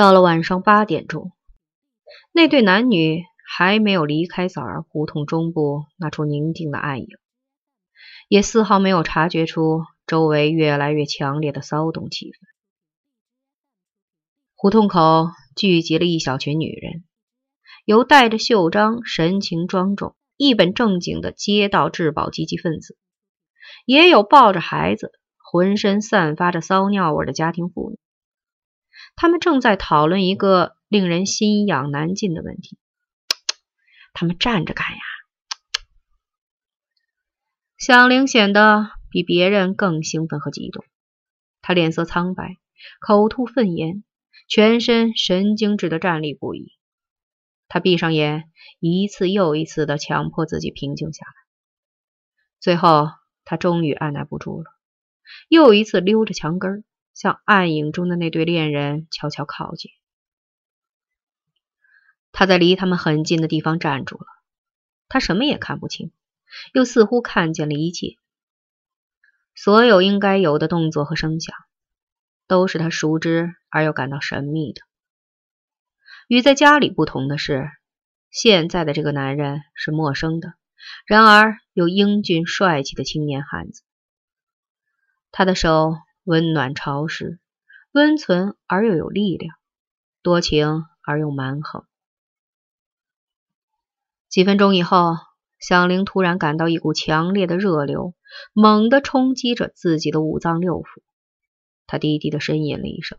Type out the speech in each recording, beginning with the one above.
到了晚上八点钟，那对男女还没有离开枣儿胡同中部那处宁静的暗影，也丝毫没有察觉出周围越来越强烈的骚动气氛。胡同口聚集了一小群女人，有戴着袖章、神情庄重、一本正经的街道治保积极分子，也有抱着孩子、浑身散发着骚尿味的家庭妇女。他们正在讨论一个令人心痒难尽的问题：他们站着干呀？响铃显得比别人更兴奋和激动，他脸色苍白，口吐粪言，全身神经质的站立不已。他闭上眼，一次又一次的强迫自己平静下来。最后，他终于按耐不住了，又一次溜着墙根儿。向暗影中的那对恋人悄悄靠近。他在离他们很近的地方站住了。他什么也看不清，又似乎看见了一切。所有应该有的动作和声响，都是他熟知而又感到神秘的。与在家里不同的是，现在的这个男人是陌生的，然而又英俊帅气的青年汉子。他的手。温暖潮湿，温存而又有力量，多情而又蛮横。几分钟以后，响铃突然感到一股强烈的热流，猛地冲击着自己的五脏六腑。他低低的呻吟了一声，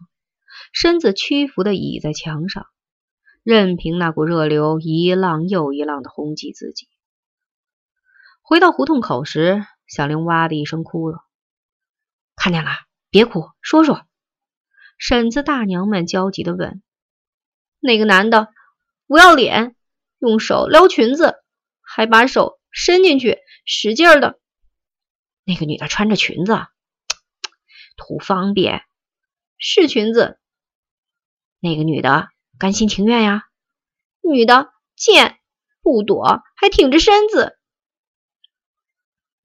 身子屈服的倚在墙上，任凭那股热流一浪又一浪的轰击自己。回到胡同口时，响铃哇的一声哭了，看见了。别哭，说说。婶子、大娘们焦急的问：“那个男的不要脸，用手撩裙子，还把手伸进去，使劲儿的。那个女的穿着裙子，图方便，是裙子。那个女的甘心情愿呀，女的贱，不躲，还挺着身子。”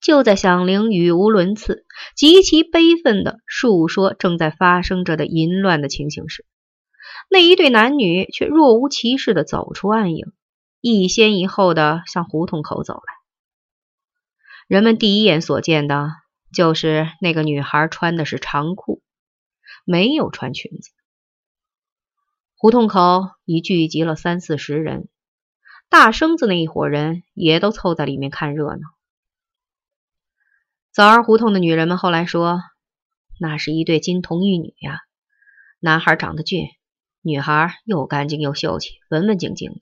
就在响铃语无伦次、极其悲愤地述说正在发生着的淫乱的情形时，那一对男女却若无其事地走出暗影，一先一后地向胡同口走来。人们第一眼所见的就是那个女孩穿的是长裤，没有穿裙子。胡同口已聚集了三四十人，大生子那一伙人也都凑在里面看热闹。枣儿胡同的女人们后来说，那是一对金童玉女呀。男孩长得俊，女孩又干净又秀气，文文静静的。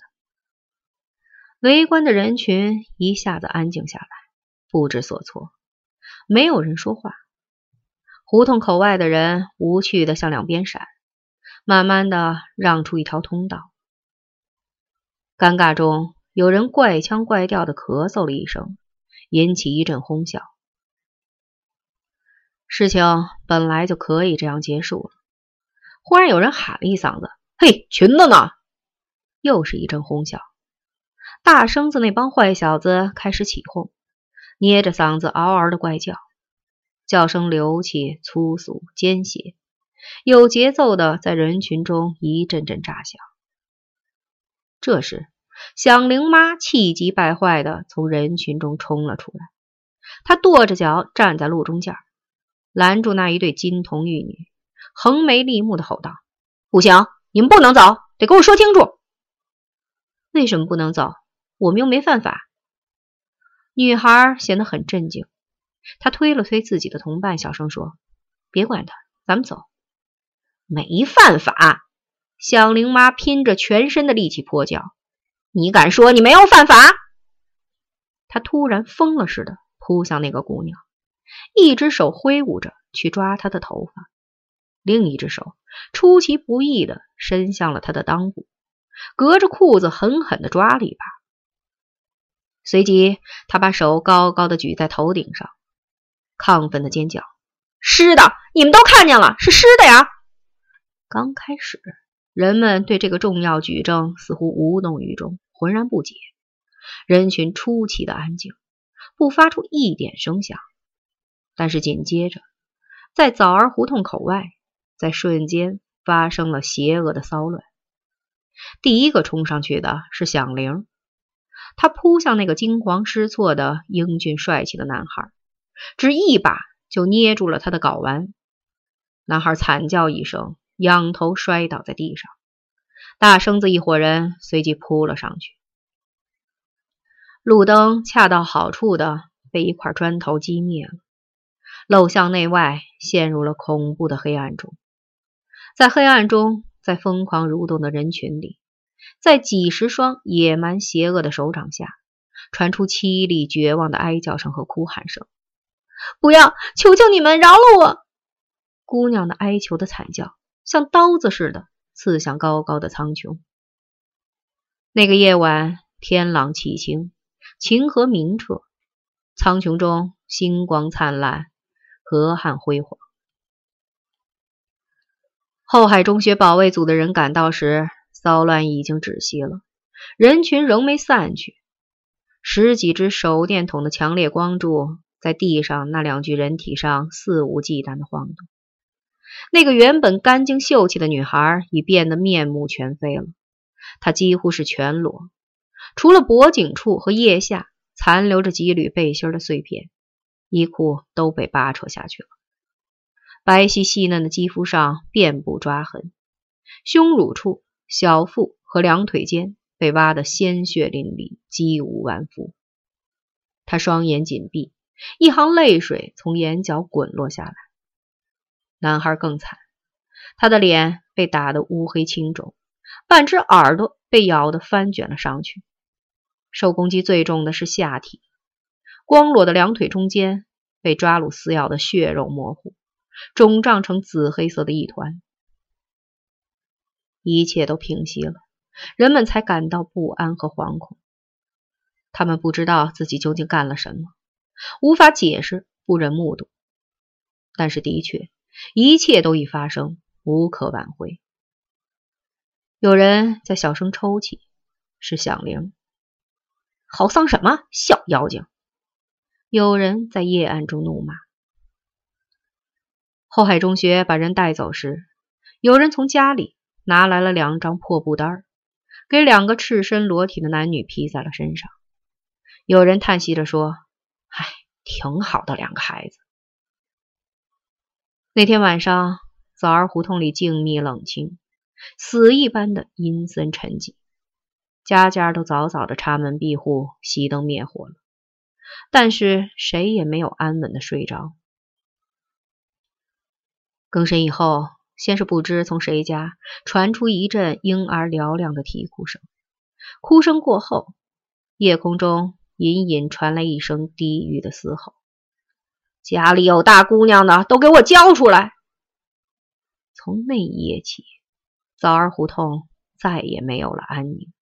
围观的人群一下子安静下来，不知所措，没有人说话。胡同口外的人无趣的向两边闪，慢慢的让出一条通道。尴尬中，有人怪腔怪调的咳嗽了一声，引起一阵哄笑。事情本来就可以这样结束了。忽然有人喊了一嗓子：“嘿，裙子呢？”又是一阵哄笑。大生子那帮坏小子开始起哄，捏着嗓子嗷嗷的怪叫，叫声流气、粗俗、奸邪，有节奏的在人群中一阵阵炸响。这时，响铃妈气急败坏的从人群中冲了出来，她跺着脚站在路中间。拦住那一对金童玉女，横眉立目的吼道：“不行，你们不能走，得给我说清楚。为什么不能走？我们又没犯法。”女孩显得很镇静，她推了推自己的同伴，小声说：“别管他，咱们走。”没犯法！响铃妈拼着全身的力气泼叫：“你敢说你没有犯法？”她突然疯了似的扑向那个姑娘。一只手挥舞着去抓他的头发，另一只手出其不意的伸向了他的裆部，隔着裤子狠狠的抓了一把。随即，他把手高高的举在头顶上，亢奋的尖叫：“湿的！你们都看见了，是湿的呀！”刚开始，人们对这个重要举证似乎无动于衷，浑然不解。人群出奇的安静，不发出一点声响。但是紧接着，在枣儿胡同口外，在瞬间发生了邪恶的骚乱。第一个冲上去的是响铃，他扑向那个惊慌失措的英俊帅气的男孩，只一把就捏住了他的睾丸。男孩惨叫一声，仰头摔倒在地上。大生子一伙人随即扑了上去，路灯恰到好处的被一块砖头击灭了，陋巷内外陷入了恐怖的黑暗中。在黑暗中，在疯狂蠕动的人群里，在几十双野蛮邪恶的手掌下，传出凄厉绝望的哀叫声和哭喊声：“不要！求求你们饶了我！”姑娘的哀求的惨叫像刀子似的。刺向高高的苍穹。那个夜晚，天朗气清，晴和明澈，苍穹中星光灿烂，河汉辉煌。后海中学保卫组的人赶到时，骚乱已经止息了，人群仍没散去。十几只手电筒的强烈光柱在地上那两具人体上肆无忌惮的晃动。那个原本干净秀气的女孩已变得面目全非了，她几乎是全裸，除了脖颈处和腋下残留着几缕背心的碎片，衣裤都被扒扯下去了。白皙细嫩的肌肤上遍布抓痕，胸乳处、小腹和两腿间被挖得鲜血淋漓，肌无完肤。他双眼紧闭，一行泪水从眼角滚落下来。男孩更惨，他的脸被打得乌黑青肿，半只耳朵被咬得翻卷了上去。受攻击最重的是下体，光裸的两腿中间被抓撸撕咬的血肉模糊，肿胀成紫黑色的一团。一切都平息了，人们才感到不安和惶恐。他们不知道自己究竟干了什么，无法解释，不忍目睹。但是的确。一切都已发生，无可挽回。有人在小声抽泣，是响铃。好丧什么小妖精！有人在夜暗中怒骂。后海中学把人带走时，有人从家里拿来了两张破布单，给两个赤身裸体的男女披在了身上。有人叹息着说：“唉，挺好的两个孩子。”那天晚上，枣儿胡同里静谧冷清，死一般的阴森沉寂。家家都早早的插门闭户，熄灯灭火了，但是谁也没有安稳的睡着。更深以后，先是不知从谁家传出一阵婴儿嘹亮的啼哭声，哭声过后，夜空中隐隐传来一声低语的嘶吼。家里有大姑娘的，都给我交出来！从那一夜起，枣儿胡同再也没有了安宁。